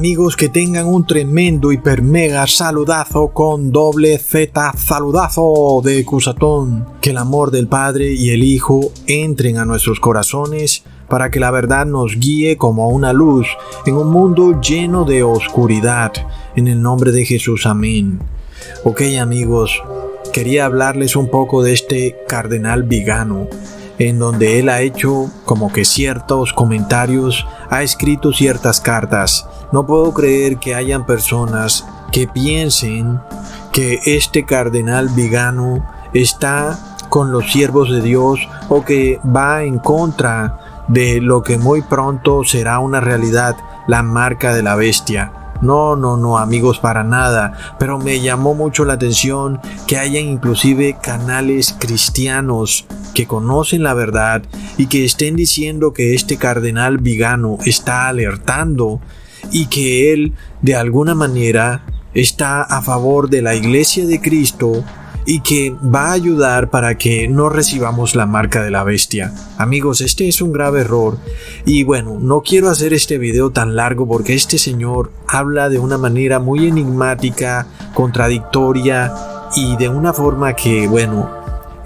Amigos, que tengan un tremendo hiper mega saludazo con doble Z saludazo de Cusatón. Que el amor del Padre y el Hijo entren a nuestros corazones para que la verdad nos guíe como una luz en un mundo lleno de oscuridad. En el nombre de Jesús, amén. Ok amigos, quería hablarles un poco de este cardenal Vigano en donde él ha hecho como que ciertos comentarios, ha escrito ciertas cartas. No puedo creer que hayan personas que piensen que este cardenal Vigano está con los siervos de Dios o que va en contra de lo que muy pronto será una realidad, la marca de la bestia. No, no, no, amigos, para nada. Pero me llamó mucho la atención que hayan inclusive canales cristianos que conocen la verdad y que estén diciendo que este cardenal Vigano está alertando y que él de alguna manera está a favor de la iglesia de Cristo y que va a ayudar para que no recibamos la marca de la bestia. Amigos, este es un grave error y bueno, no quiero hacer este video tan largo porque este señor habla de una manera muy enigmática, contradictoria y de una forma que bueno,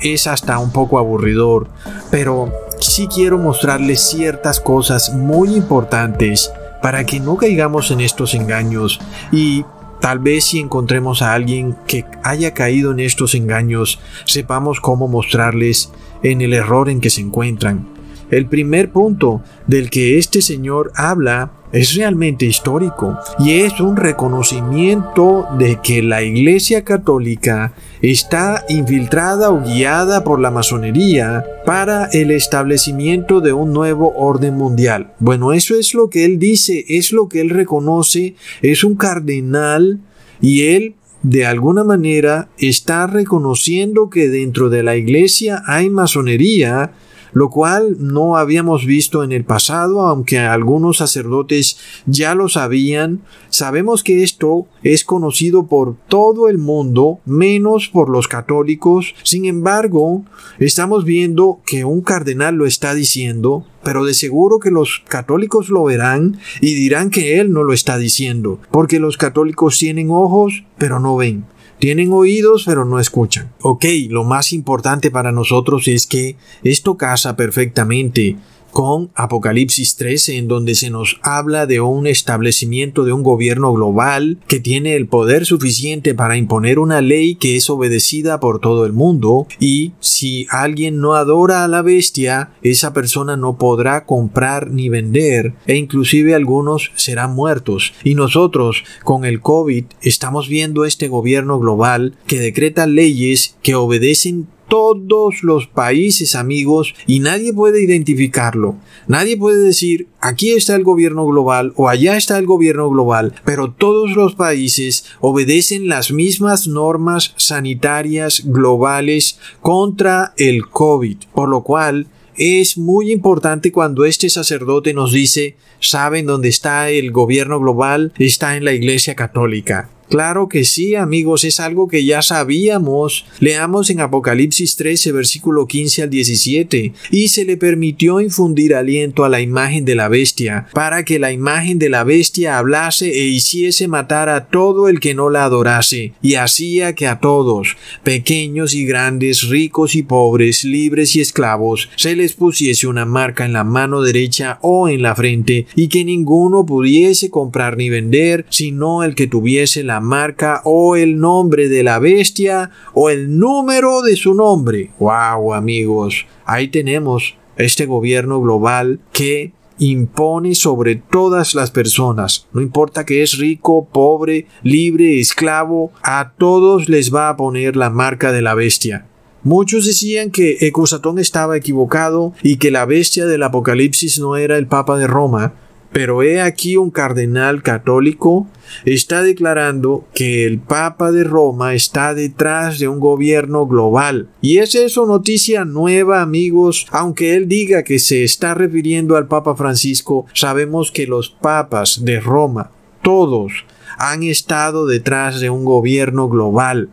es hasta un poco aburridor, pero sí quiero mostrarles ciertas cosas muy importantes para que no caigamos en estos engaños y Tal vez si encontremos a alguien que haya caído en estos engaños, sepamos cómo mostrarles en el error en que se encuentran. El primer punto del que este señor habla es realmente histórico y es un reconocimiento de que la Iglesia Católica está infiltrada o guiada por la masonería para el establecimiento de un nuevo orden mundial. Bueno, eso es lo que él dice, es lo que él reconoce, es un cardenal y él de alguna manera está reconociendo que dentro de la iglesia hay masonería lo cual no habíamos visto en el pasado, aunque algunos sacerdotes ya lo sabían. Sabemos que esto es conocido por todo el mundo, menos por los católicos. Sin embargo, estamos viendo que un cardenal lo está diciendo, pero de seguro que los católicos lo verán y dirán que él no lo está diciendo, porque los católicos tienen ojos, pero no ven. Tienen oídos pero no escuchan. Ok, lo más importante para nosotros es que esto casa perfectamente con Apocalipsis 13, en donde se nos habla de un establecimiento de un gobierno global que tiene el poder suficiente para imponer una ley que es obedecida por todo el mundo y si alguien no adora a la bestia, esa persona no podrá comprar ni vender e inclusive algunos serán muertos. Y nosotros con el COVID estamos viendo este gobierno global que decreta leyes que obedecen todos los países amigos y nadie puede identificarlo. Nadie puede decir aquí está el gobierno global o allá está el gobierno global, pero todos los países obedecen las mismas normas sanitarias globales contra el COVID, por lo cual es muy importante cuando este sacerdote nos dice, ¿saben dónde está el gobierno global? Está en la Iglesia Católica. Claro que sí, amigos, es algo que ya sabíamos. Leamos en Apocalipsis 13, versículo 15 al 17. Y se le permitió infundir aliento a la imagen de la bestia, para que la imagen de la bestia hablase e hiciese matar a todo el que no la adorase, y hacía que a todos, pequeños y grandes, ricos y pobres, libres y esclavos, se les pusiese una marca en la mano derecha o en la frente, y que ninguno pudiese comprar ni vender, sino el que tuviese la marca o el nombre de la bestia o el número de su nombre. ¡Wow, amigos! Ahí tenemos este gobierno global que impone sobre todas las personas, no importa que es rico, pobre, libre, esclavo, a todos les va a poner la marca de la bestia. Muchos decían que Ecusatón estaba equivocado y que la bestia del Apocalipsis no era el Papa de Roma, pero he aquí un cardenal católico está declarando que el Papa de Roma está detrás de un gobierno global. Y es eso noticia nueva, amigos. Aunque él diga que se está refiriendo al Papa Francisco, sabemos que los papas de Roma, todos, han estado detrás de un gobierno global.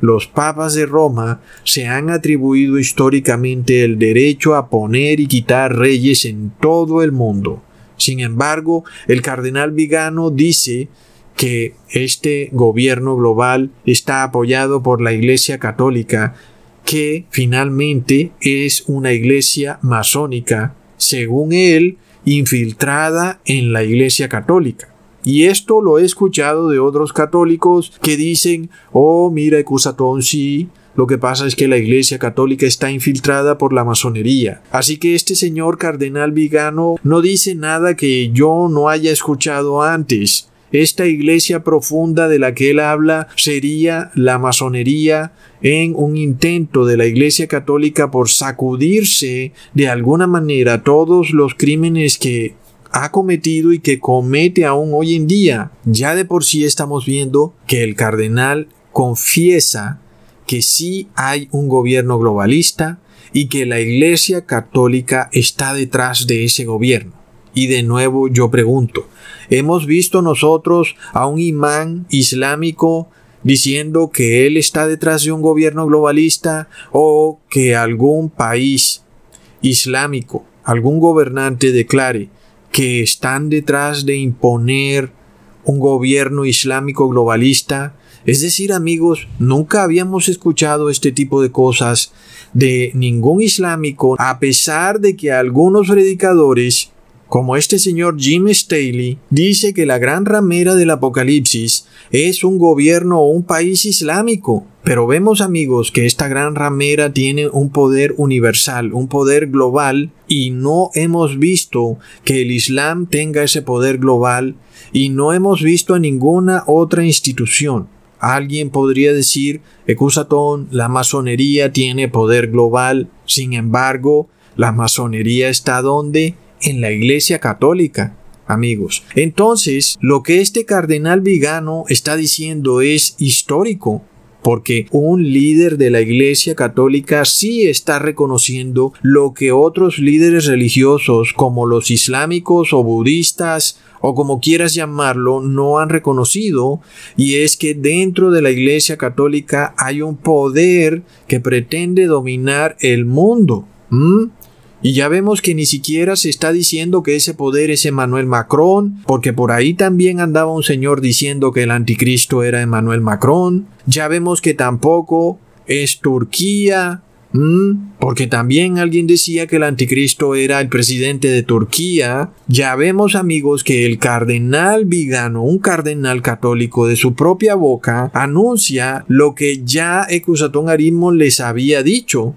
Los papas de Roma se han atribuido históricamente el derecho a poner y quitar reyes en todo el mundo. Sin embargo, el cardenal Vigano dice que este gobierno global está apoyado por la Iglesia Católica, que finalmente es una iglesia masónica, según él, infiltrada en la Iglesia Católica. Y esto lo he escuchado de otros católicos que dicen, oh, mira, Cusatón, sí, lo que pasa es que la Iglesia Católica está infiltrada por la masonería. Así que este señor cardenal Vigano no dice nada que yo no haya escuchado antes. Esta iglesia profunda de la que él habla sería la masonería en un intento de la Iglesia Católica por sacudirse de alguna manera todos los crímenes que ha cometido y que comete aún hoy en día. Ya de por sí estamos viendo que el cardenal confiesa que sí hay un gobierno globalista y que la Iglesia Católica está detrás de ese gobierno. Y de nuevo yo pregunto, ¿hemos visto nosotros a un imán islámico diciendo que él está detrás de un gobierno globalista o que algún país islámico, algún gobernante declare que están detrás de imponer un gobierno islámico globalista. Es decir, amigos, nunca habíamos escuchado este tipo de cosas de ningún islámico, a pesar de que algunos predicadores como este señor Jim Staley dice que la gran ramera del Apocalipsis es un gobierno o un país islámico. Pero vemos amigos que esta gran ramera tiene un poder universal, un poder global, y no hemos visto que el Islam tenga ese poder global, y no hemos visto a ninguna otra institución. Alguien podría decir, Ecusatón, la masonería tiene poder global, sin embargo, la masonería está donde? en la Iglesia Católica, amigos. Entonces, lo que este cardenal Vigano está diciendo es histórico, porque un líder de la Iglesia Católica sí está reconociendo lo que otros líderes religiosos como los islámicos o budistas o como quieras llamarlo no han reconocido y es que dentro de la Iglesia Católica hay un poder que pretende dominar el mundo. Y ya vemos que ni siquiera se está diciendo que ese poder es Emmanuel Macron, porque por ahí también andaba un señor diciendo que el anticristo era Emmanuel Macron. Ya vemos que tampoco es Turquía, porque también alguien decía que el anticristo era el presidente de Turquía. Ya vemos amigos que el cardenal Vigano, un cardenal católico de su propia boca, anuncia lo que ya Ecusatón Arismo les había dicho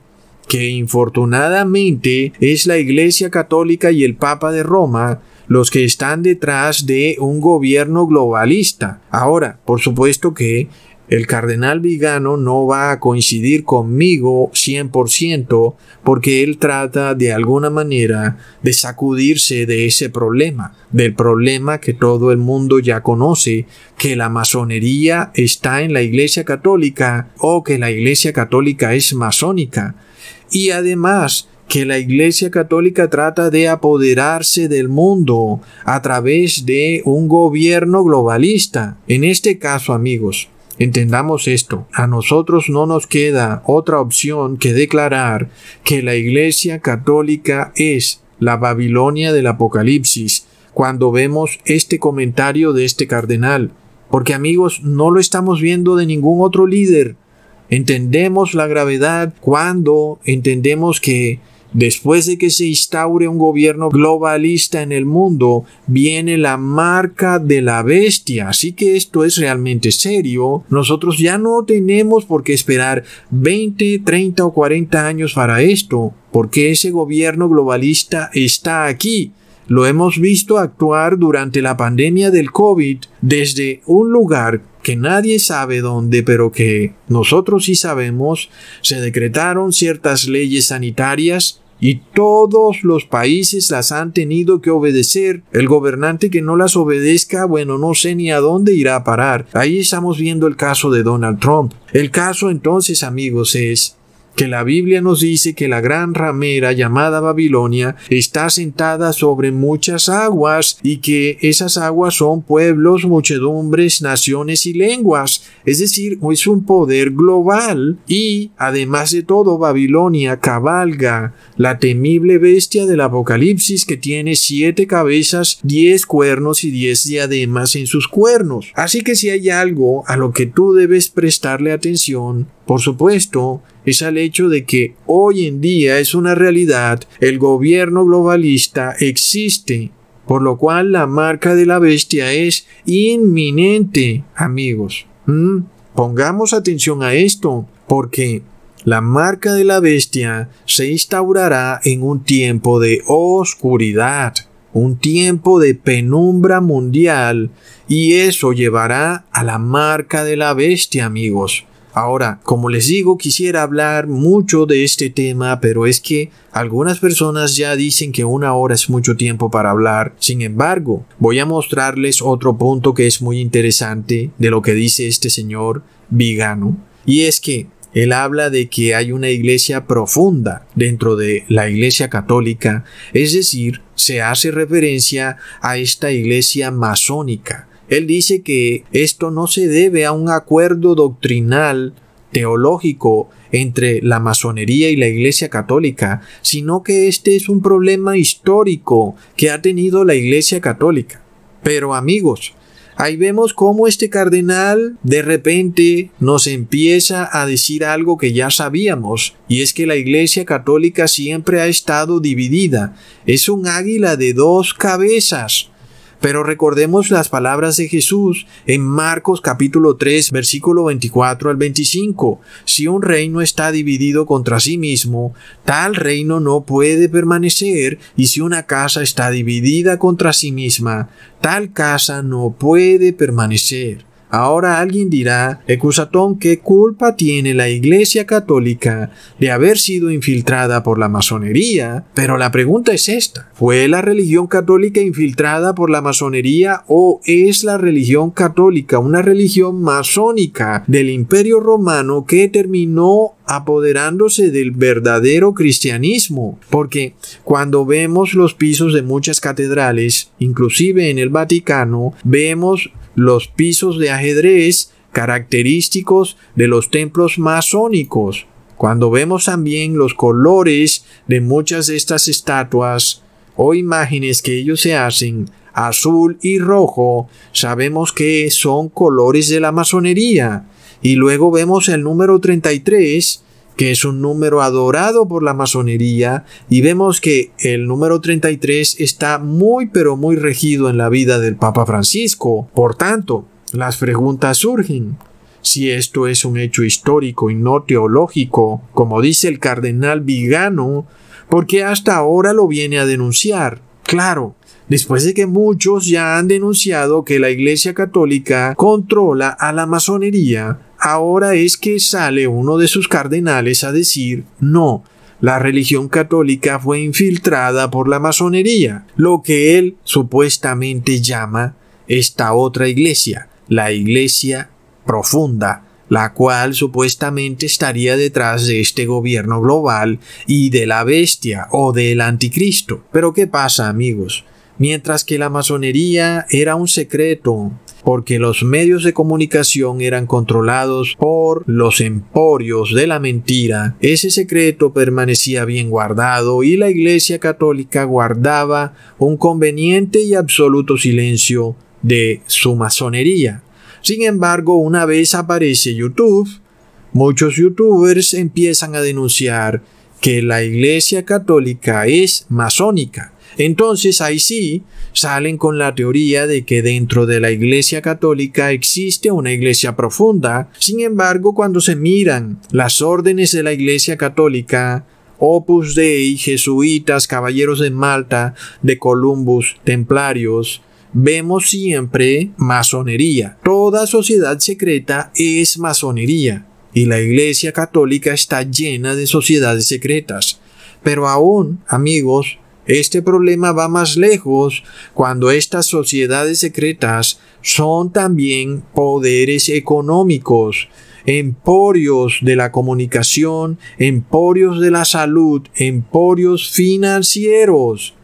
que infortunadamente es la Iglesia Católica y el Papa de Roma los que están detrás de un gobierno globalista. Ahora, por supuesto que el cardenal Vigano no va a coincidir conmigo 100% porque él trata de alguna manera de sacudirse de ese problema, del problema que todo el mundo ya conoce, que la masonería está en la Iglesia Católica o que la Iglesia Católica es masónica y además que la Iglesia Católica trata de apoderarse del mundo a través de un gobierno globalista. En este caso, amigos, entendamos esto, a nosotros no nos queda otra opción que declarar que la Iglesia Católica es la Babilonia del Apocalipsis cuando vemos este comentario de este cardenal. Porque amigos, no lo estamos viendo de ningún otro líder. Entendemos la gravedad cuando entendemos que después de que se instaure un gobierno globalista en el mundo, viene la marca de la bestia. Así que esto es realmente serio. Nosotros ya no tenemos por qué esperar 20, 30 o 40 años para esto, porque ese gobierno globalista está aquí. Lo hemos visto actuar durante la pandemia del COVID desde un lugar que nadie sabe dónde, pero que nosotros sí sabemos, se decretaron ciertas leyes sanitarias y todos los países las han tenido que obedecer. El gobernante que no las obedezca, bueno, no sé ni a dónde irá a parar. Ahí estamos viendo el caso de Donald Trump. El caso entonces, amigos, es que la Biblia nos dice que la gran ramera llamada Babilonia está sentada sobre muchas aguas y que esas aguas son pueblos, muchedumbres, naciones y lenguas. Es decir, es un poder global y además de todo Babilonia cabalga la temible bestia del Apocalipsis que tiene siete cabezas, diez cuernos y diez diademas en sus cuernos. Así que si hay algo a lo que tú debes prestarle atención, por supuesto, es al hecho de que hoy en día es una realidad, el gobierno globalista existe, por lo cual la marca de la bestia es inminente, amigos. ¿Mm? Pongamos atención a esto, porque la marca de la bestia se instaurará en un tiempo de oscuridad, un tiempo de penumbra mundial, y eso llevará a la marca de la bestia, amigos. Ahora, como les digo, quisiera hablar mucho de este tema, pero es que algunas personas ya dicen que una hora es mucho tiempo para hablar. Sin embargo, voy a mostrarles otro punto que es muy interesante de lo que dice este señor Vigano, y es que él habla de que hay una iglesia profunda dentro de la iglesia católica, es decir, se hace referencia a esta iglesia masónica. Él dice que esto no se debe a un acuerdo doctrinal teológico entre la masonería y la Iglesia Católica, sino que este es un problema histórico que ha tenido la Iglesia Católica. Pero amigos, ahí vemos cómo este cardenal de repente nos empieza a decir algo que ya sabíamos, y es que la Iglesia Católica siempre ha estado dividida. Es un águila de dos cabezas. Pero recordemos las palabras de Jesús en Marcos capítulo 3 versículo 24 al 25. Si un reino está dividido contra sí mismo, tal reino no puede permanecer, y si una casa está dividida contra sí misma, tal casa no puede permanecer. Ahora alguien dirá, Ecusatón, ¿qué culpa tiene la Iglesia Católica de haber sido infiltrada por la masonería? Pero la pregunta es esta, ¿fue la religión católica infiltrada por la masonería o es la religión católica una religión masónica del imperio romano que terminó apoderándose del verdadero cristianismo, porque cuando vemos los pisos de muchas catedrales, inclusive en el Vaticano, vemos los pisos de ajedrez característicos de los templos masónicos. Cuando vemos también los colores de muchas de estas estatuas o imágenes que ellos se hacen, azul y rojo, sabemos que son colores de la masonería. Y luego vemos el número 33, que es un número adorado por la masonería, y vemos que el número 33 está muy pero muy regido en la vida del Papa Francisco. Por tanto, las preguntas surgen. Si esto es un hecho histórico y no teológico, como dice el cardenal Vigano, ¿por qué hasta ahora lo viene a denunciar? Claro, después de que muchos ya han denunciado que la Iglesia Católica controla a la masonería, ahora es que sale uno de sus cardenales a decir no, la religión católica fue infiltrada por la masonería, lo que él supuestamente llama esta otra iglesia, la iglesia profunda, la cual supuestamente estaría detrás de este gobierno global y de la bestia o del anticristo. Pero ¿qué pasa amigos? Mientras que la masonería era un secreto, porque los medios de comunicación eran controlados por los emporios de la mentira, ese secreto permanecía bien guardado y la Iglesia Católica guardaba un conveniente y absoluto silencio de su masonería. Sin embargo, una vez aparece YouTube, muchos youtubers empiezan a denunciar que la Iglesia Católica es masónica entonces ahí sí salen con la teoría de que dentro de la Iglesia Católica existe una Iglesia profunda. Sin embargo, cuando se miran las órdenes de la Iglesia Católica, Opus Dei, jesuitas, caballeros de Malta, de Columbus, templarios, vemos siempre masonería. Toda sociedad secreta es masonería y la Iglesia Católica está llena de sociedades secretas. Pero aún, amigos, este problema va más lejos cuando estas sociedades secretas son también poderes económicos. emporios de la comunicación, emporios de la salud, emporios financieros.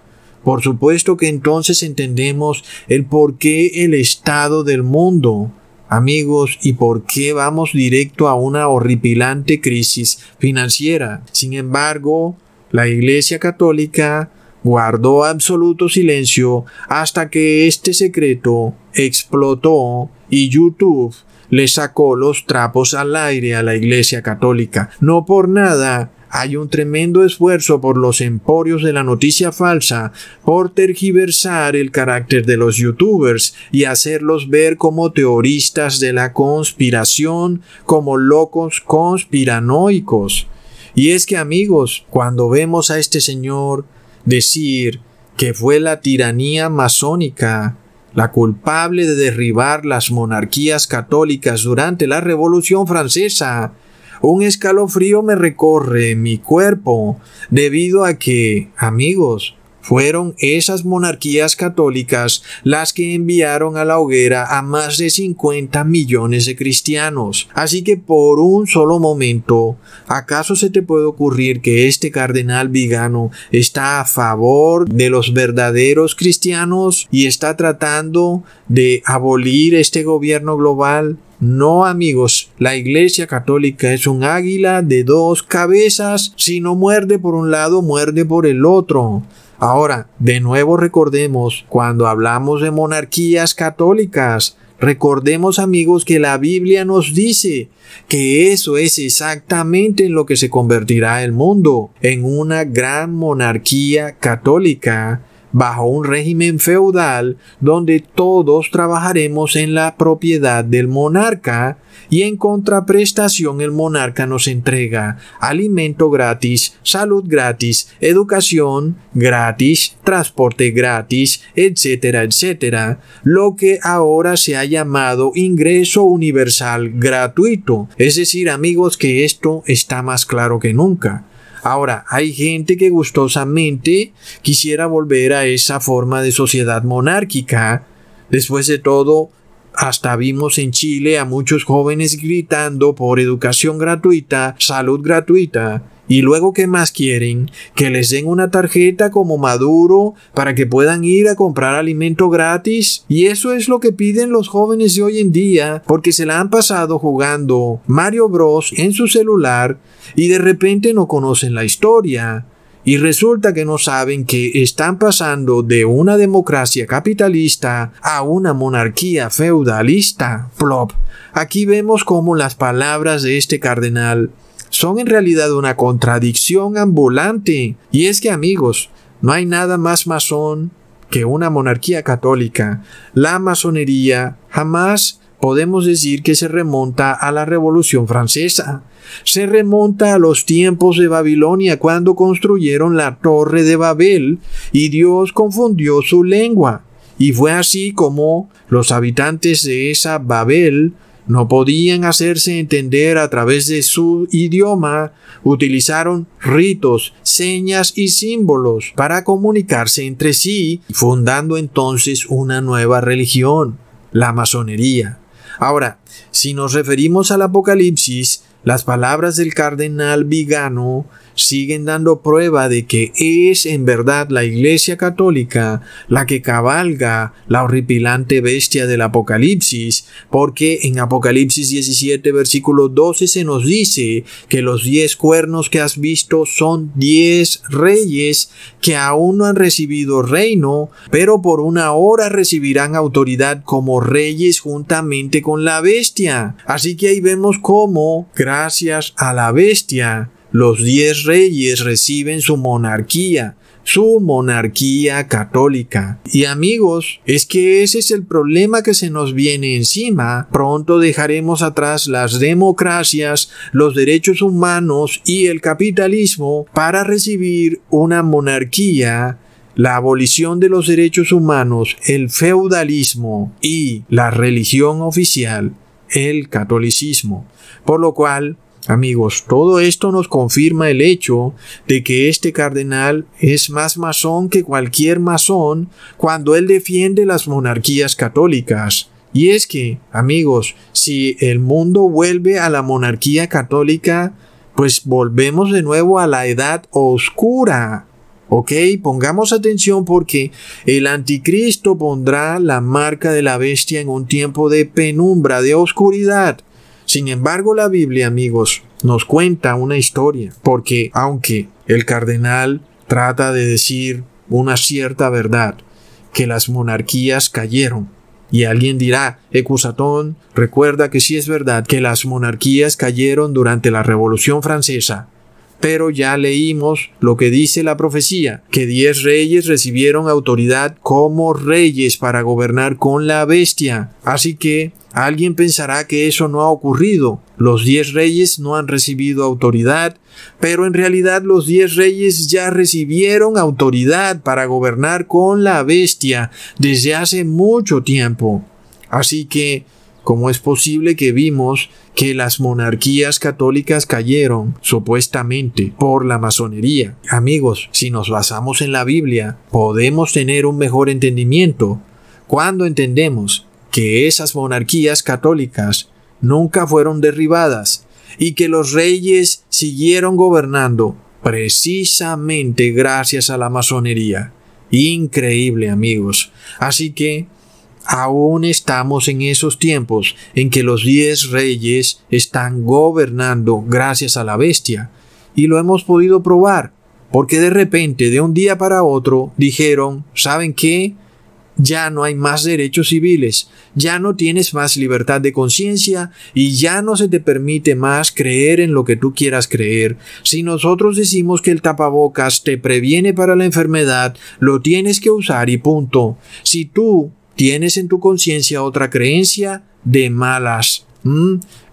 Por supuesto que entonces entendemos el por qué el estado del mundo, amigos, y por qué vamos directo a una horripilante crisis financiera. Sin embargo, la Iglesia Católica guardó absoluto silencio hasta que este secreto explotó y YouTube le sacó los trapos al aire a la Iglesia Católica. No por nada hay un tremendo esfuerzo por los emporios de la noticia falsa por tergiversar el carácter de los youtubers y hacerlos ver como teoristas de la conspiración, como locos conspiranoicos. Y es que amigos, cuando vemos a este señor decir que fue la tiranía masónica la culpable de derribar las monarquías católicas durante la Revolución Francesa, un escalofrío me recorre mi cuerpo debido a que, amigos, fueron esas monarquías católicas las que enviaron a la hoguera a más de 50 millones de cristianos. Así que por un solo momento, ¿acaso se te puede ocurrir que este cardenal vigano está a favor de los verdaderos cristianos y está tratando de abolir este gobierno global? No amigos, la Iglesia Católica es un águila de dos cabezas, si no muerde por un lado, muerde por el otro. Ahora, de nuevo recordemos, cuando hablamos de monarquías católicas, recordemos amigos que la Biblia nos dice que eso es exactamente en lo que se convertirá el mundo, en una gran monarquía católica bajo un régimen feudal donde todos trabajaremos en la propiedad del monarca y en contraprestación el monarca nos entrega alimento gratis, salud gratis, educación gratis, transporte gratis, etcétera, etcétera, lo que ahora se ha llamado ingreso universal gratuito. Es decir, amigos, que esto está más claro que nunca. Ahora, hay gente que gustosamente quisiera volver a esa forma de sociedad monárquica. Después de todo, hasta vimos en Chile a muchos jóvenes gritando por educación gratuita, salud gratuita. Y luego, ¿qué más quieren? Que les den una tarjeta como Maduro para que puedan ir a comprar alimento gratis. Y eso es lo que piden los jóvenes de hoy en día, porque se la han pasado jugando Mario Bros en su celular y de repente no conocen la historia y resulta que no saben que están pasando de una democracia capitalista a una monarquía feudalista. Plop. Aquí vemos cómo las palabras de este cardenal son en realidad una contradicción ambulante. Y es que amigos, no hay nada más masón que una monarquía católica. La masonería jamás podemos decir que se remonta a la Revolución Francesa. Se remonta a los tiempos de Babilonia cuando construyeron la torre de Babel y Dios confundió su lengua. Y fue así como los habitantes de esa Babel no podían hacerse entender a través de su idioma, utilizaron ritos, señas y símbolos para comunicarse entre sí, fundando entonces una nueva religión, la masonería. Ahora, si nos referimos al Apocalipsis, las palabras del cardenal Vigano siguen dando prueba de que es en verdad la Iglesia Católica la que cabalga la horripilante bestia del Apocalipsis, porque en Apocalipsis 17 versículo 12 se nos dice que los diez cuernos que has visto son diez reyes que aún no han recibido reino, pero por una hora recibirán autoridad como reyes juntamente con la bestia. Así que ahí vemos cómo, gracias a la bestia, los diez reyes reciben su monarquía, su monarquía católica. Y amigos, es que ese es el problema que se nos viene encima. Pronto dejaremos atrás las democracias, los derechos humanos y el capitalismo para recibir una monarquía la abolición de los derechos humanos, el feudalismo y la religión oficial, el catolicismo. Por lo cual, Amigos, todo esto nos confirma el hecho de que este cardenal es más masón que cualquier masón cuando él defiende las monarquías católicas. Y es que, amigos, si el mundo vuelve a la monarquía católica, pues volvemos de nuevo a la edad oscura. ¿Ok? Pongamos atención porque el anticristo pondrá la marca de la bestia en un tiempo de penumbra, de oscuridad. Sin embargo, la Biblia, amigos, nos cuenta una historia, porque aunque el cardenal trata de decir una cierta verdad, que las monarquías cayeron, y alguien dirá, Ecusatón, recuerda que sí es verdad que las monarquías cayeron durante la Revolución Francesa, pero ya leímos lo que dice la profecía, que diez reyes recibieron autoridad como reyes para gobernar con la bestia. Así que alguien pensará que eso no ha ocurrido. Los diez reyes no han recibido autoridad, pero en realidad los diez reyes ya recibieron autoridad para gobernar con la bestia desde hace mucho tiempo. Así que, ¿cómo es posible que vimos que las monarquías católicas cayeron supuestamente por la masonería? Amigos, si nos basamos en la Biblia, podemos tener un mejor entendimiento cuando entendemos que esas monarquías católicas nunca fueron derribadas y que los reyes siguieron gobernando precisamente gracias a la masonería. Increíble amigos. Así que aún estamos en esos tiempos en que los diez reyes están gobernando gracias a la bestia. Y lo hemos podido probar, porque de repente, de un día para otro, dijeron, ¿saben qué? ya no hay más derechos civiles, ya no tienes más libertad de conciencia y ya no se te permite más creer en lo que tú quieras creer. Si nosotros decimos que el tapabocas te previene para la enfermedad, lo tienes que usar y punto. Si tú tienes en tu conciencia otra creencia, de malas.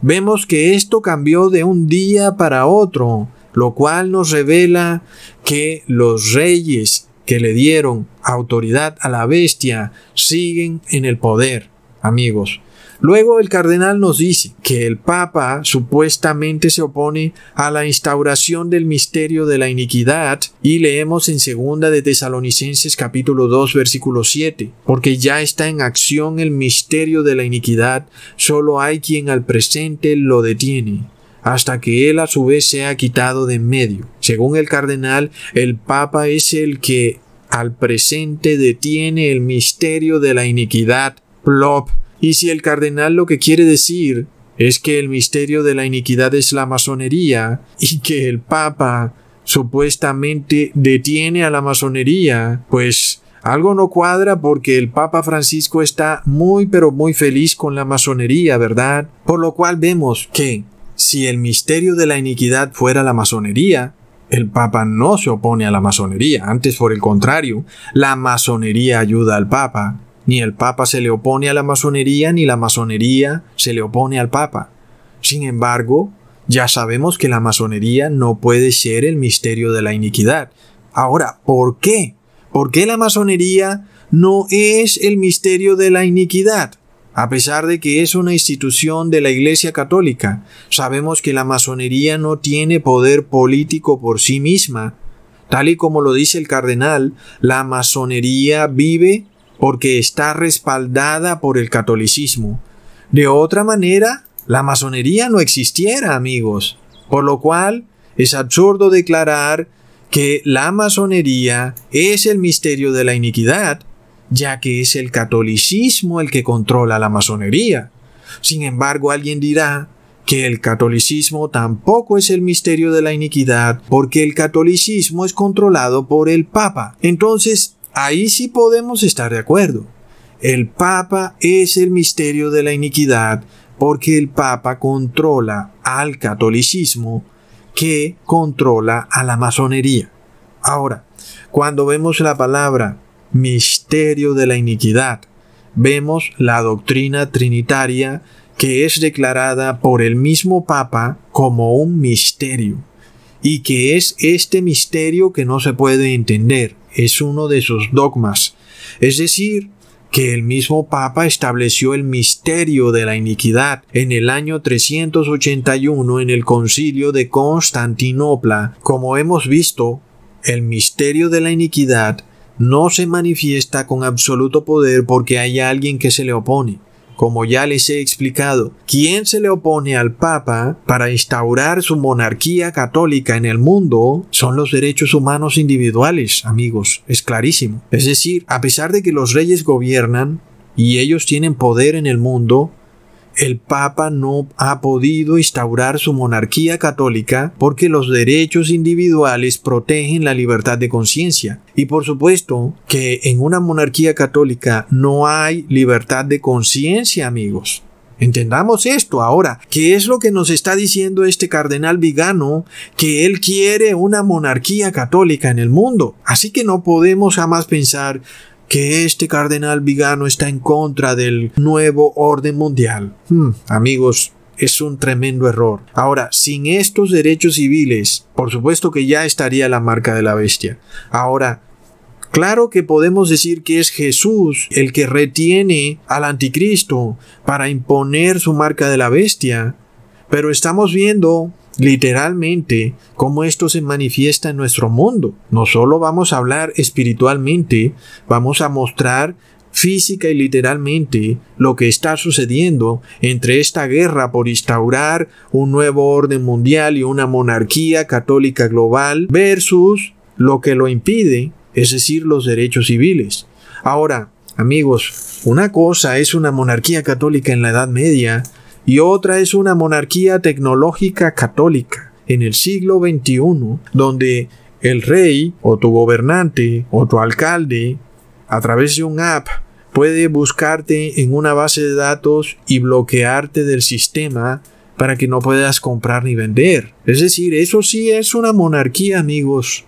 Vemos que esto cambió de un día para otro, lo cual nos revela que los reyes que le dieron autoridad a la bestia siguen en el poder, amigos. Luego el cardenal nos dice que el Papa supuestamente se opone a la instauración del misterio de la iniquidad y leemos en segunda de Tesalonicenses capítulo 2 versículo 7, porque ya está en acción el misterio de la iniquidad, solo hay quien al presente lo detiene hasta que él a su vez sea quitado de en medio. Según el cardenal, el Papa es el que al presente detiene el misterio de la iniquidad. Plop. Y si el cardenal lo que quiere decir es que el misterio de la iniquidad es la masonería y que el Papa supuestamente detiene a la masonería, pues algo no cuadra porque el Papa Francisco está muy pero muy feliz con la masonería, ¿verdad? Por lo cual vemos que si el misterio de la iniquidad fuera la masonería, el Papa no se opone a la masonería, antes por el contrario, la masonería ayuda al Papa. Ni el Papa se le opone a la masonería, ni la masonería se le opone al Papa. Sin embargo, ya sabemos que la masonería no puede ser el misterio de la iniquidad. Ahora, ¿por qué? ¿Por qué la masonería no es el misterio de la iniquidad? A pesar de que es una institución de la Iglesia Católica, sabemos que la masonería no tiene poder político por sí misma. Tal y como lo dice el cardenal, la masonería vive porque está respaldada por el catolicismo. De otra manera, la masonería no existiera, amigos. Por lo cual, es absurdo declarar que la masonería es el misterio de la iniquidad, ya que es el catolicismo el que controla la masonería. Sin embargo, alguien dirá que el catolicismo tampoco es el misterio de la iniquidad, porque el catolicismo es controlado por el Papa. Entonces, ahí sí podemos estar de acuerdo. El Papa es el misterio de la iniquidad, porque el Papa controla al catolicismo que controla a la masonería. Ahora, cuando vemos la palabra misterio de la iniquidad. Vemos la doctrina trinitaria que es declarada por el mismo Papa como un misterio, y que es este misterio que no se puede entender, es uno de sus dogmas, es decir, que el mismo Papa estableció el misterio de la iniquidad en el año 381 en el concilio de Constantinopla. Como hemos visto, el misterio de la iniquidad no se manifiesta con absoluto poder porque hay alguien que se le opone. Como ya les he explicado, ¿quién se le opone al Papa para instaurar su monarquía católica en el mundo? Son los derechos humanos individuales, amigos, es clarísimo. Es decir, a pesar de que los reyes gobiernan y ellos tienen poder en el mundo, el Papa no ha podido instaurar su monarquía católica porque los derechos individuales protegen la libertad de conciencia. Y por supuesto que en una monarquía católica no hay libertad de conciencia, amigos. Entendamos esto ahora. ¿Qué es lo que nos está diciendo este cardenal Vigano? Que él quiere una monarquía católica en el mundo. Así que no podemos jamás pensar que este cardenal Vigano está en contra del nuevo orden mundial. Hmm, amigos, es un tremendo error. Ahora, sin estos derechos civiles, por supuesto que ya estaría la marca de la bestia. Ahora, claro que podemos decir que es Jesús el que retiene al anticristo para imponer su marca de la bestia, pero estamos viendo literalmente cómo esto se manifiesta en nuestro mundo. No solo vamos a hablar espiritualmente, vamos a mostrar física y literalmente lo que está sucediendo entre esta guerra por instaurar un nuevo orden mundial y una monarquía católica global versus lo que lo impide, es decir, los derechos civiles. Ahora, amigos, una cosa es una monarquía católica en la Edad Media y otra es una monarquía tecnológica católica en el siglo XXI, donde el rey o tu gobernante o tu alcalde, a través de un app, puede buscarte en una base de datos y bloquearte del sistema para que no puedas comprar ni vender. Es decir, eso sí es una monarquía, amigos.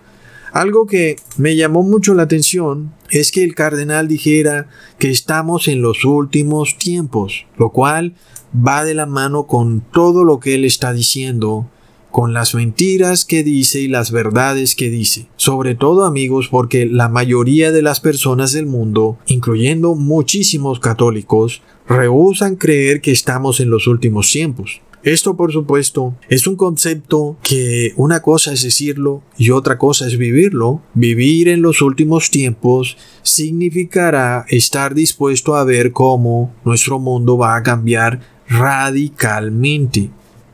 Algo que me llamó mucho la atención es que el cardenal dijera que estamos en los últimos tiempos, lo cual va de la mano con todo lo que él está diciendo, con las mentiras que dice y las verdades que dice. Sobre todo amigos porque la mayoría de las personas del mundo, incluyendo muchísimos católicos, rehusan creer que estamos en los últimos tiempos. Esto, por supuesto, es un concepto que una cosa es decirlo y otra cosa es vivirlo. Vivir en los últimos tiempos significará estar dispuesto a ver cómo nuestro mundo va a cambiar radicalmente.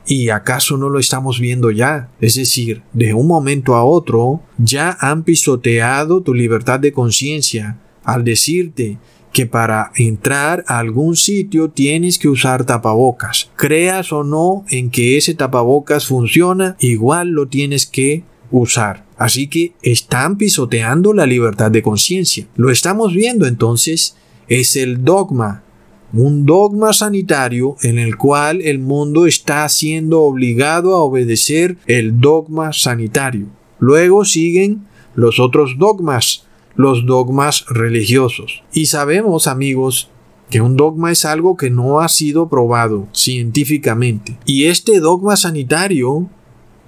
¿Y acaso no lo estamos viendo ya? Es decir, de un momento a otro ya han pisoteado tu libertad de conciencia al decirte que para entrar a algún sitio tienes que usar tapabocas. Creas o no en que ese tapabocas funciona, igual lo tienes que usar. Así que están pisoteando la libertad de conciencia. Lo estamos viendo entonces. Es el dogma un dogma sanitario en el cual el mundo está siendo obligado a obedecer el dogma sanitario. Luego siguen los otros dogmas, los dogmas religiosos. Y sabemos, amigos, que un dogma es algo que no ha sido probado científicamente. Y este dogma sanitario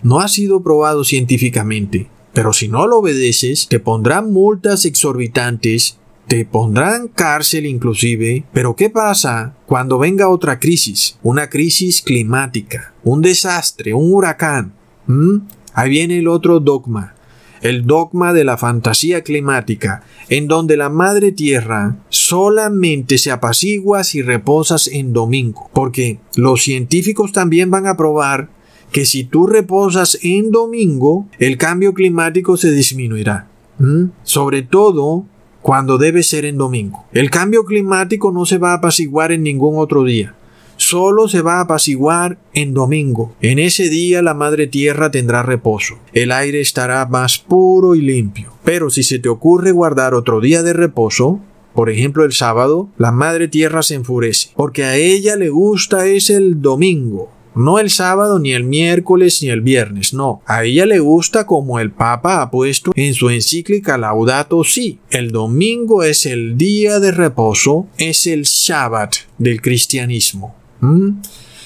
no ha sido probado científicamente. Pero si no lo obedeces, te pondrán multas exorbitantes te pondrán cárcel inclusive, pero ¿qué pasa cuando venga otra crisis? Una crisis climática, un desastre, un huracán. ¿Mm? Ahí viene el otro dogma, el dogma de la fantasía climática, en donde la madre tierra solamente se apacigua si reposas en domingo, porque los científicos también van a probar que si tú reposas en domingo, el cambio climático se disminuirá. ¿Mm? Sobre todo cuando debe ser en domingo. El cambio climático no se va a apaciguar en ningún otro día. Solo se va a apaciguar en domingo. En ese día la Madre Tierra tendrá reposo. El aire estará más puro y limpio. Pero si se te ocurre guardar otro día de reposo, por ejemplo el sábado, la Madre Tierra se enfurece, porque a ella le gusta es el domingo. No el sábado, ni el miércoles, ni el viernes, no. A ella le gusta como el Papa ha puesto en su encíclica Laudato Si. El domingo es el día de reposo, es el Shabbat del cristianismo. ¿Mm?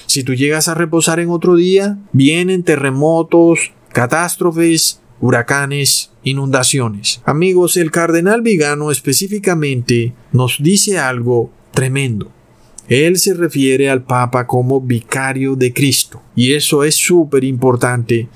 Si tú llegas a reposar en otro día, vienen terremotos, catástrofes, huracanes, inundaciones. Amigos, el cardenal Vigano específicamente nos dice algo tremendo. Él se refiere al Papa como vicario de Cristo. Y eso es súper importante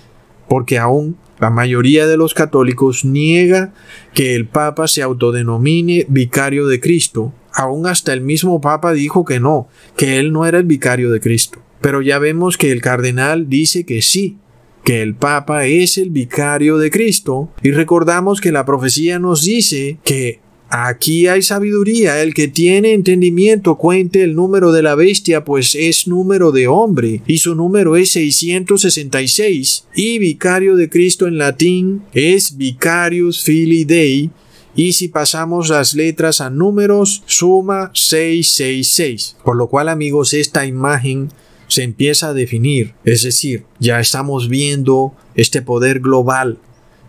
porque aún la mayoría de los católicos niega que el Papa se autodenomine vicario de Cristo, aún hasta el mismo Papa dijo que no, que él no era el vicario de Cristo. Pero ya vemos que el cardenal dice que sí, que el Papa es el vicario de Cristo, y recordamos que la profecía nos dice que Aquí hay sabiduría, el que tiene entendimiento cuente el número de la bestia, pues es número de hombre, y su número es 666, y vicario de Cristo en latín es vicarius filii Dei, y si pasamos las letras a números, suma 666. Por lo cual, amigos, esta imagen se empieza a definir, es decir, ya estamos viendo este poder global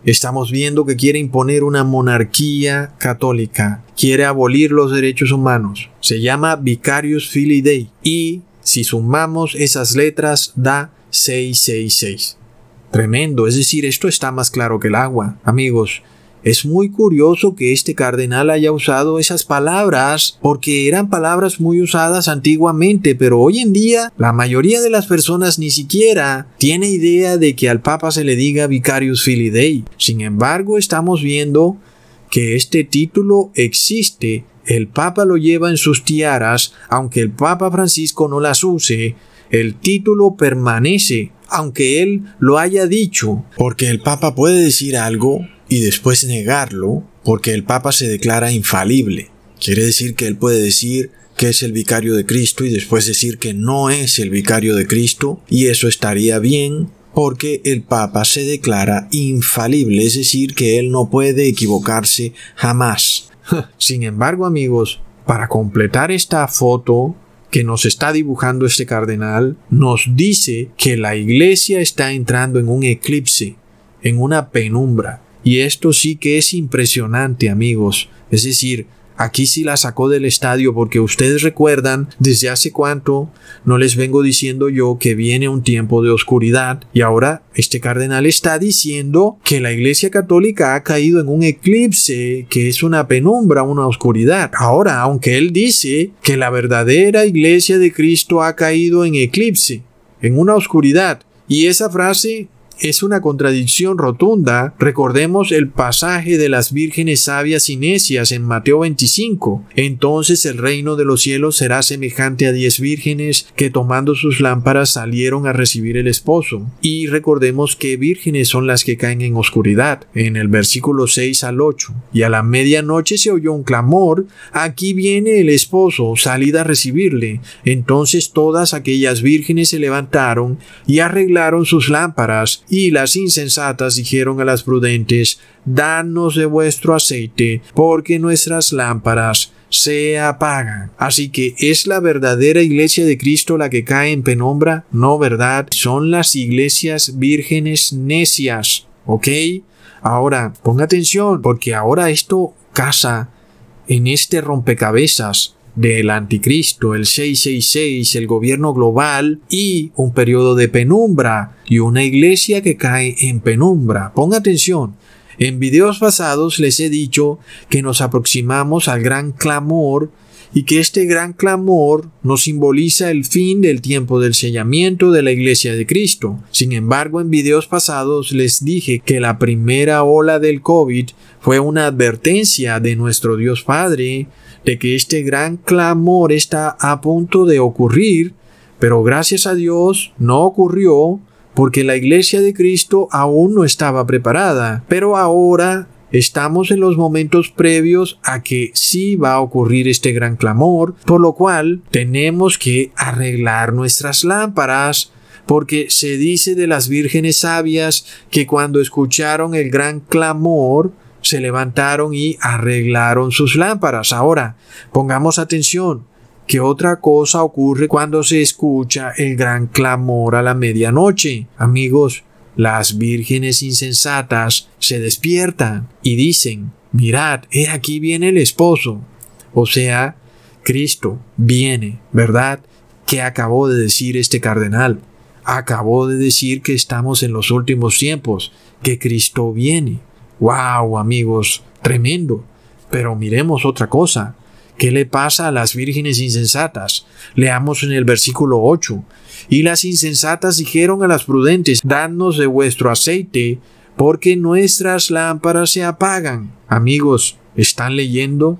Estamos viendo que quiere imponer una monarquía católica, quiere abolir los derechos humanos. Se llama Vicarius Filii Dei y si sumamos esas letras da 666. Tremendo, es decir, esto está más claro que el agua. Amigos, es muy curioso que este cardenal haya usado esas palabras porque eran palabras muy usadas antiguamente, pero hoy en día la mayoría de las personas ni siquiera tiene idea de que al Papa se le diga Vicarius Filii Dei. Sin embargo, estamos viendo que este título existe. El Papa lo lleva en sus tiaras, aunque el Papa Francisco no las use. El título permanece, aunque él lo haya dicho, porque el Papa puede decir algo y después negarlo porque el Papa se declara infalible. Quiere decir que él puede decir que es el vicario de Cristo y después decir que no es el vicario de Cristo y eso estaría bien porque el Papa se declara infalible, es decir, que él no puede equivocarse jamás. Sin embargo, amigos, para completar esta foto que nos está dibujando este cardenal, nos dice que la iglesia está entrando en un eclipse, en una penumbra, y esto sí que es impresionante, amigos. Es decir, aquí sí la sacó del estadio porque ustedes recuerdan desde hace cuánto no les vengo diciendo yo que viene un tiempo de oscuridad y ahora este cardenal está diciendo que la Iglesia Católica ha caído en un eclipse, que es una penumbra, una oscuridad. Ahora, aunque él dice que la verdadera Iglesia de Cristo ha caído en eclipse, en una oscuridad, y esa frase es una contradicción rotunda. Recordemos el pasaje de las vírgenes sabias y necias en Mateo 25. Entonces el reino de los cielos será semejante a diez vírgenes que tomando sus lámparas salieron a recibir el esposo. Y recordemos que vírgenes son las que caen en oscuridad, en el versículo 6 al 8. Y a la medianoche se oyó un clamor, aquí viene el esposo, salid a recibirle. Entonces todas aquellas vírgenes se levantaron y arreglaron sus lámparas y las insensatas dijeron a las prudentes, Danos de vuestro aceite, porque nuestras lámparas se apagan. Así que es la verdadera iglesia de Cristo la que cae en penumbra, no verdad, son las iglesias vírgenes necias. ¿Ok? Ahora, ponga atención, porque ahora esto casa en este rompecabezas del anticristo, el 666, el gobierno global y un periodo de penumbra y una iglesia que cae en penumbra. Ponga atención. En videos pasados les he dicho que nos aproximamos al gran clamor y que este gran clamor nos simboliza el fin del tiempo del sellamiento de la Iglesia de Cristo. Sin embargo, en videos pasados les dije que la primera ola del COVID fue una advertencia de nuestro Dios Padre de que este gran clamor está a punto de ocurrir, pero gracias a Dios no ocurrió porque la iglesia de Cristo aún no estaba preparada. Pero ahora estamos en los momentos previos a que sí va a ocurrir este gran clamor, por lo cual tenemos que arreglar nuestras lámparas, porque se dice de las vírgenes sabias que cuando escucharon el gran clamor, se levantaron y arreglaron sus lámparas. Ahora, pongamos atención. ¿Qué otra cosa ocurre cuando se escucha el gran clamor a la medianoche? Amigos, las vírgenes insensatas se despiertan y dicen, mirad, he aquí viene el esposo. O sea, Cristo viene, ¿verdad? ¿Qué acabó de decir este cardenal? Acabó de decir que estamos en los últimos tiempos, que Cristo viene. ¡Wow, amigos! Tremendo. Pero miremos otra cosa. ¿Qué le pasa a las vírgenes insensatas? Leamos en el versículo 8. Y las insensatas dijeron a las prudentes, Dadnos de vuestro aceite, porque nuestras lámparas se apagan. Amigos, ¿están leyendo?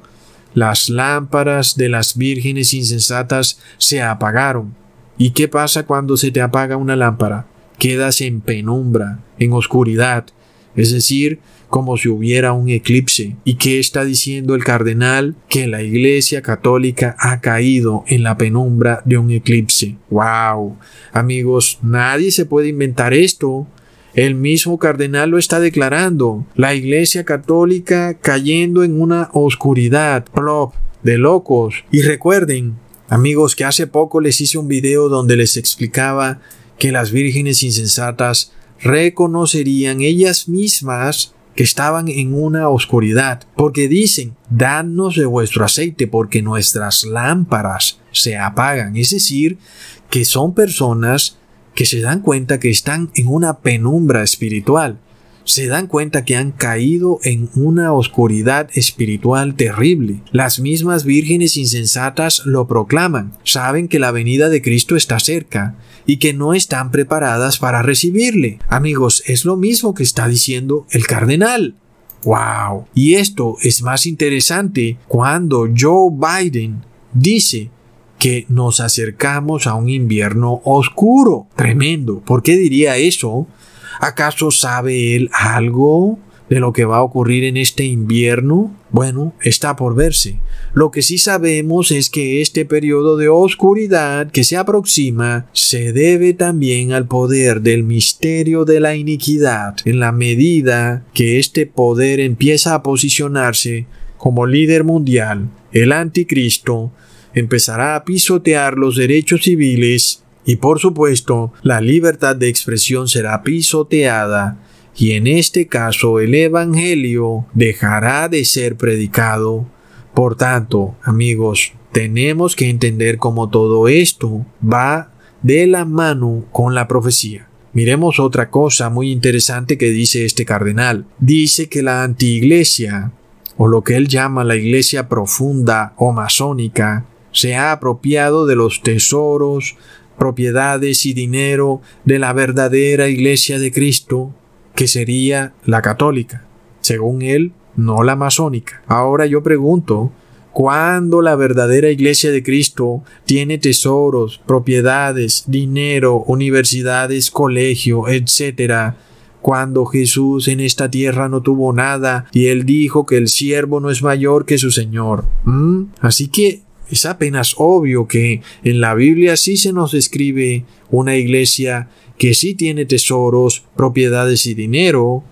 las lámparas de las vírgenes insensatas se apagaron. ¿Y qué pasa cuando se te apaga una lámpara? Quedas en penumbra, en oscuridad, es decir, como si hubiera un eclipse. ¿Y qué está diciendo el cardenal? Que la Iglesia Católica ha caído en la penumbra de un eclipse. ¡Wow! Amigos, nadie se puede inventar esto. El mismo cardenal lo está declarando. La Iglesia Católica cayendo en una oscuridad, plop, de locos. Y recuerden, amigos, que hace poco les hice un video donde les explicaba que las vírgenes insensatas reconocerían ellas mismas que estaban en una oscuridad, porque dicen, danos de vuestro aceite, porque nuestras lámparas se apagan. Es decir, que son personas que se dan cuenta que están en una penumbra espiritual, se dan cuenta que han caído en una oscuridad espiritual terrible. Las mismas vírgenes insensatas lo proclaman, saben que la venida de Cristo está cerca y que no están preparadas para recibirle. Amigos, es lo mismo que está diciendo el cardenal. ¡Wow! Y esto es más interesante cuando Joe Biden dice que nos acercamos a un invierno oscuro. Tremendo. ¿Por qué diría eso? ¿Acaso sabe él algo de lo que va a ocurrir en este invierno? Bueno, está por verse. Lo que sí sabemos es que este periodo de oscuridad que se aproxima se debe también al poder del misterio de la iniquidad, en la medida que este poder empieza a posicionarse como líder mundial, el anticristo empezará a pisotear los derechos civiles y por supuesto, la libertad de expresión será pisoteada y en este caso el Evangelio dejará de ser predicado. Por tanto, amigos, tenemos que entender cómo todo esto va de la mano con la profecía. Miremos otra cosa muy interesante que dice este cardenal. Dice que la antiiglesia, o lo que él llama la iglesia profunda o masónica, se ha apropiado de los tesoros, propiedades y dinero de la verdadera iglesia de Cristo, que sería la católica, según él, no la masónica. Ahora yo pregunto, ¿cuándo la verdadera iglesia de Cristo tiene tesoros, propiedades, dinero, universidades, colegio, etcétera? Cuando Jesús en esta tierra no tuvo nada y él dijo que el siervo no es mayor que su Señor. ¿Mm? Así que es apenas obvio que en la Biblia sí se nos describe una iglesia que sí tiene tesoros, propiedades y dinero,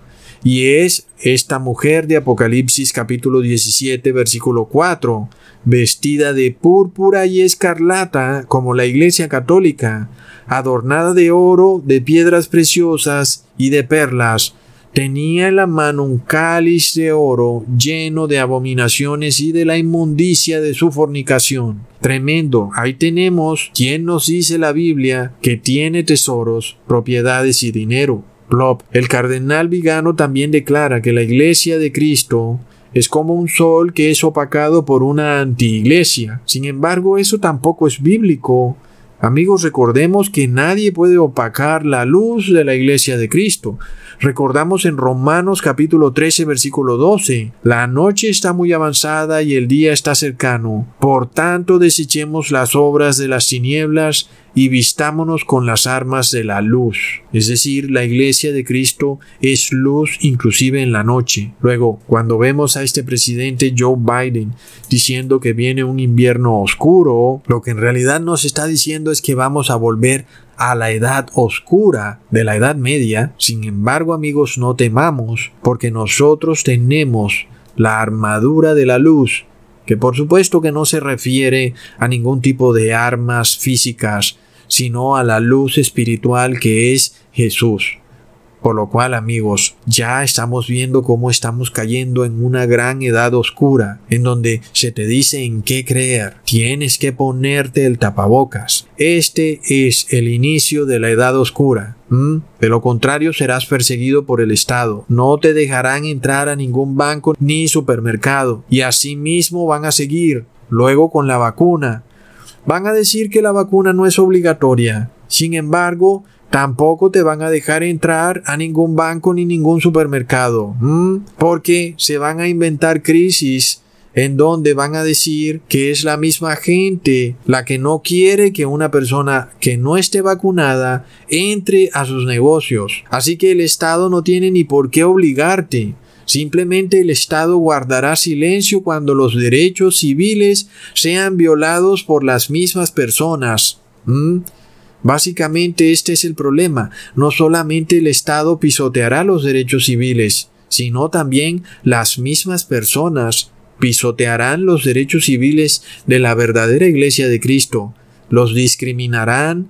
y es esta mujer de Apocalipsis capítulo 17 versículo 4, vestida de púrpura y escarlata como la iglesia católica, adornada de oro, de piedras preciosas y de perlas, tenía en la mano un cáliz de oro lleno de abominaciones y de la inmundicia de su fornicación. Tremendo. Ahí tenemos quien nos dice la Biblia que tiene tesoros, propiedades y dinero. Plop. El cardenal Vigano también declara que la iglesia de Cristo es como un sol que es opacado por una antiiglesia. Sin embargo, eso tampoco es bíblico. Amigos, recordemos que nadie puede opacar la luz de la iglesia de Cristo. Recordamos en Romanos capítulo 13 versículo 12, la noche está muy avanzada y el día está cercano. Por tanto, desechemos las obras de las tinieblas y vistámonos con las armas de la luz. Es decir, la iglesia de Cristo es luz inclusive en la noche. Luego, cuando vemos a este presidente Joe Biden diciendo que viene un invierno oscuro, lo que en realidad nos está diciendo es que vamos a volver a la edad oscura de la Edad Media. Sin embargo, amigos, no temamos, porque nosotros tenemos la armadura de la luz que por supuesto que no se refiere a ningún tipo de armas físicas, sino a la luz espiritual que es Jesús. Por lo cual, amigos, ya estamos viendo cómo estamos cayendo en una gran edad oscura, en donde se te dice en qué creer. Tienes que ponerte el tapabocas. Este es el inicio de la edad oscura. De lo contrario, serás perseguido por el Estado. No te dejarán entrar a ningún banco ni supermercado. Y así mismo van a seguir. Luego con la vacuna. Van a decir que la vacuna no es obligatoria. Sin embargo, tampoco te van a dejar entrar a ningún banco ni ningún supermercado, porque se van a inventar crisis en donde van a decir que es la misma gente la que no quiere que una persona que no esté vacunada entre a sus negocios. Así que el Estado no tiene ni por qué obligarte. Simplemente el Estado guardará silencio cuando los derechos civiles sean violados por las mismas personas. Básicamente este es el problema. No solamente el Estado pisoteará los derechos civiles, sino también las mismas personas pisotearán los derechos civiles de la verdadera Iglesia de Cristo, los discriminarán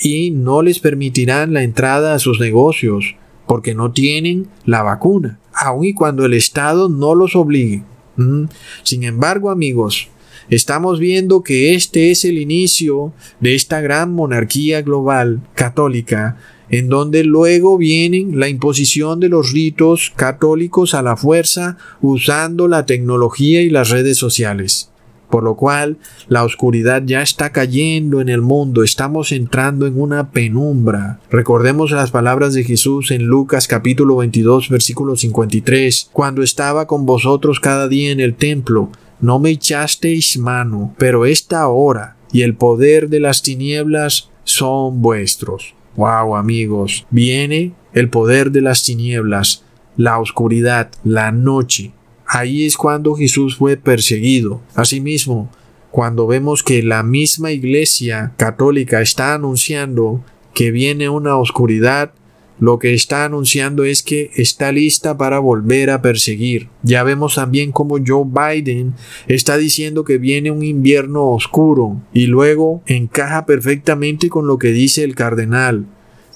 y no les permitirán la entrada a sus negocios, porque no tienen la vacuna, aun y cuando el Estado no los obligue. Mm. Sin embargo, amigos, estamos viendo que este es el inicio de esta gran monarquía global católica, en donde luego vienen la imposición de los ritos católicos a la fuerza usando la tecnología y las redes sociales. Por lo cual la oscuridad ya está cayendo en el mundo, estamos entrando en una penumbra. Recordemos las palabras de Jesús en Lucas capítulo 22 versículo 53, cuando estaba con vosotros cada día en el templo, no me echasteis mano, pero esta hora y el poder de las tinieblas son vuestros. Wow, amigos, viene el poder de las tinieblas, la oscuridad, la noche. Ahí es cuando Jesús fue perseguido. Asimismo, cuando vemos que la misma iglesia católica está anunciando que viene una oscuridad, lo que está anunciando es que está lista para volver a perseguir. Ya vemos también como Joe Biden está diciendo que viene un invierno oscuro y luego encaja perfectamente con lo que dice el cardenal.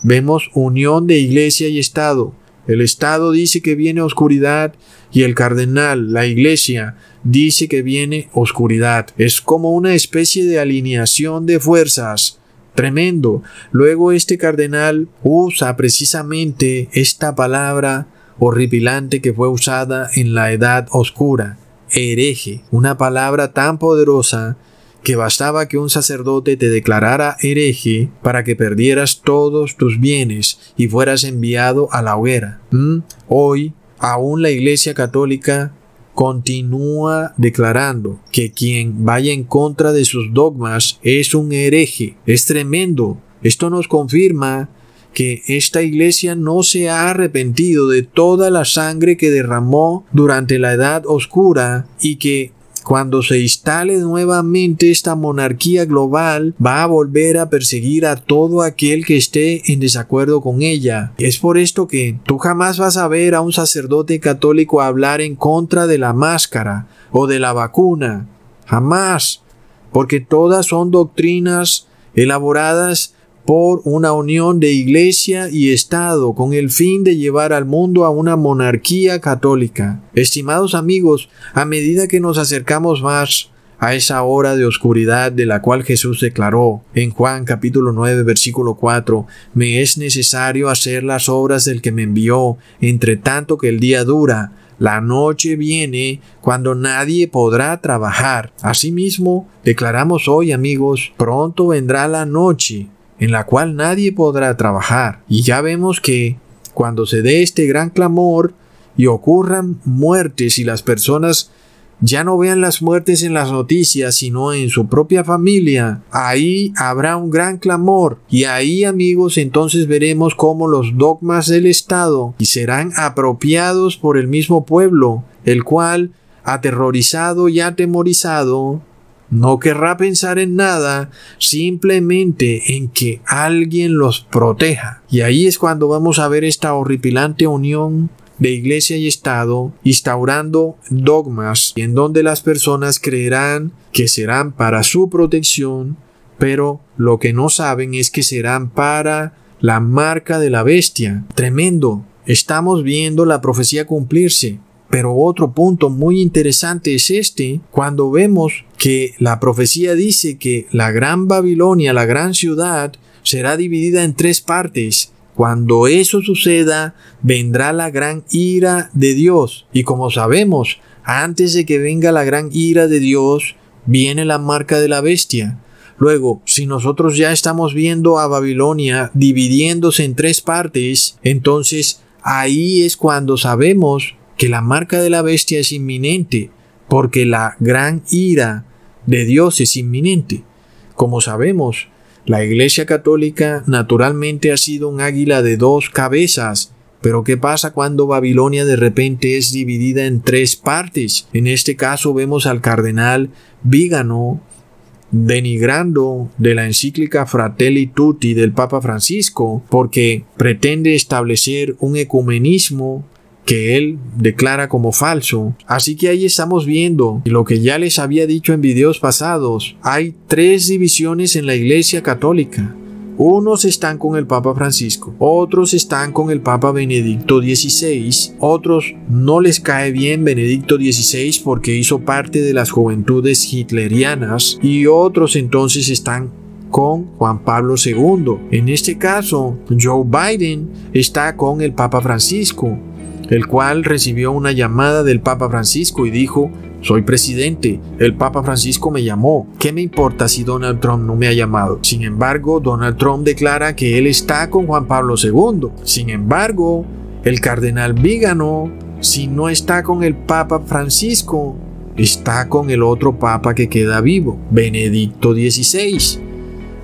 Vemos unión de iglesia y Estado. El Estado dice que viene oscuridad y el cardenal, la iglesia, dice que viene oscuridad. Es como una especie de alineación de fuerzas Tremendo. Luego este cardenal usa precisamente esta palabra horripilante que fue usada en la Edad Oscura, hereje, una palabra tan poderosa que bastaba que un sacerdote te declarara hereje para que perdieras todos tus bienes y fueras enviado a la hoguera. ¿Mm? Hoy, aún la Iglesia Católica continúa declarando que quien vaya en contra de sus dogmas es un hereje. Es tremendo. Esto nos confirma que esta iglesia no se ha arrepentido de toda la sangre que derramó durante la edad oscura y que cuando se instale nuevamente esta monarquía global, va a volver a perseguir a todo aquel que esté en desacuerdo con ella. Es por esto que tú jamás vas a ver a un sacerdote católico hablar en contra de la máscara o de la vacuna. Jamás. Porque todas son doctrinas elaboradas por una unión de iglesia y Estado con el fin de llevar al mundo a una monarquía católica. Estimados amigos, a medida que nos acercamos más a esa hora de oscuridad de la cual Jesús declaró en Juan capítulo 9 versículo 4, me es necesario hacer las obras del que me envió, entre tanto que el día dura, la noche viene cuando nadie podrá trabajar. Asimismo, declaramos hoy, amigos, pronto vendrá la noche en la cual nadie podrá trabajar. Y ya vemos que cuando se dé este gran clamor y ocurran muertes y las personas ya no vean las muertes en las noticias, sino en su propia familia, ahí habrá un gran clamor y ahí amigos entonces veremos cómo los dogmas del Estado y serán apropiados por el mismo pueblo, el cual, aterrorizado y atemorizado, no querrá pensar en nada, simplemente en que alguien los proteja. Y ahí es cuando vamos a ver esta horripilante unión de iglesia y Estado instaurando dogmas en donde las personas creerán que serán para su protección, pero lo que no saben es que serán para la marca de la bestia. Tremendo. Estamos viendo la profecía cumplirse. Pero otro punto muy interesante es este, cuando vemos que la profecía dice que la gran Babilonia, la gran ciudad, será dividida en tres partes. Cuando eso suceda, vendrá la gran ira de Dios. Y como sabemos, antes de que venga la gran ira de Dios, viene la marca de la bestia. Luego, si nosotros ya estamos viendo a Babilonia dividiéndose en tres partes, entonces ahí es cuando sabemos que la marca de la bestia es inminente, porque la gran ira de Dios es inminente. Como sabemos, la Iglesia Católica naturalmente ha sido un águila de dos cabezas, pero ¿qué pasa cuando Babilonia de repente es dividida en tres partes? En este caso vemos al cardenal Vígano denigrando de la encíclica Fratelli Tutti del Papa Francisco porque pretende establecer un ecumenismo que él declara como falso. Así que ahí estamos viendo lo que ya les había dicho en videos pasados. Hay tres divisiones en la Iglesia Católica. Unos están con el Papa Francisco, otros están con el Papa Benedicto XVI, otros no les cae bien Benedicto XVI porque hizo parte de las juventudes hitlerianas y otros entonces están con Juan Pablo II. En este caso, Joe Biden está con el Papa Francisco, el cual recibió una llamada del Papa Francisco y dijo, soy presidente. El Papa Francisco me llamó. ¿Qué me importa si Donald Trump no me ha llamado? Sin embargo, Donald Trump declara que él está con Juan Pablo II. Sin embargo, el cardenal Vígano, si no está con el Papa Francisco, está con el otro Papa que queda vivo, Benedicto XVI.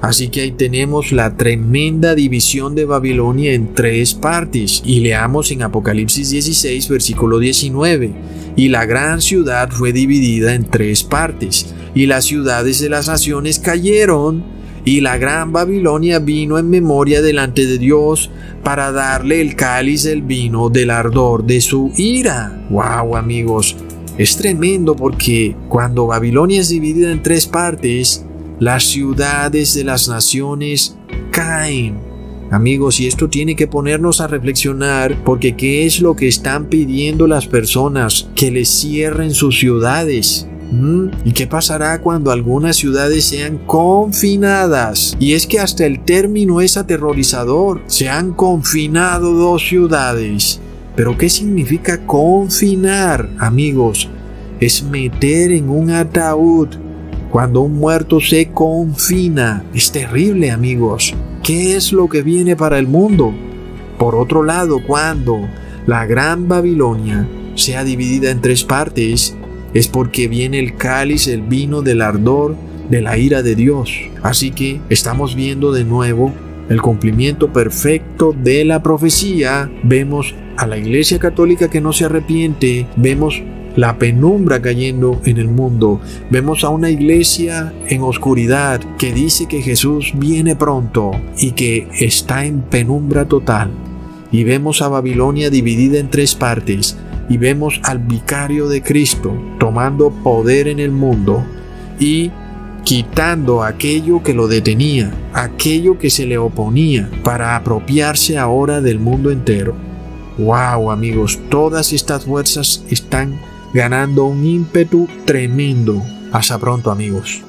Así que ahí tenemos la tremenda división de Babilonia en tres partes. Y leamos en Apocalipsis 16, versículo 19. Y la gran ciudad fue dividida en tres partes. Y las ciudades de las naciones cayeron. Y la gran Babilonia vino en memoria delante de Dios para darle el cáliz del vino del ardor de su ira. ¡Wow, amigos! Es tremendo porque cuando Babilonia es dividida en tres partes, las ciudades de las naciones caen. Amigos, y esto tiene que ponernos a reflexionar porque ¿qué es lo que están pidiendo las personas? Que les cierren sus ciudades. ¿Mm? ¿Y qué pasará cuando algunas ciudades sean confinadas? Y es que hasta el término es aterrorizador. Se han confinado dos ciudades. Pero ¿qué significa confinar, amigos? Es meter en un ataúd cuando un muerto se confina, es terrible amigos. ¿Qué es lo que viene para el mundo? Por otro lado, cuando la gran Babilonia sea dividida en tres partes, es porque viene el cáliz, el vino del ardor de la ira de Dios. Así que estamos viendo de nuevo el cumplimiento perfecto de la profecía. Vemos a la Iglesia Católica que no se arrepiente, vemos la penumbra cayendo en el mundo. Vemos a una iglesia en oscuridad que dice que Jesús viene pronto y que está en penumbra total. Y vemos a Babilonia dividida en tres partes. Y vemos al vicario de Cristo tomando poder en el mundo y quitando aquello que lo detenía, aquello que se le oponía, para apropiarse ahora del mundo entero. Wow, amigos, todas estas fuerzas están ganando un ímpetu tremendo. Hasta pronto amigos.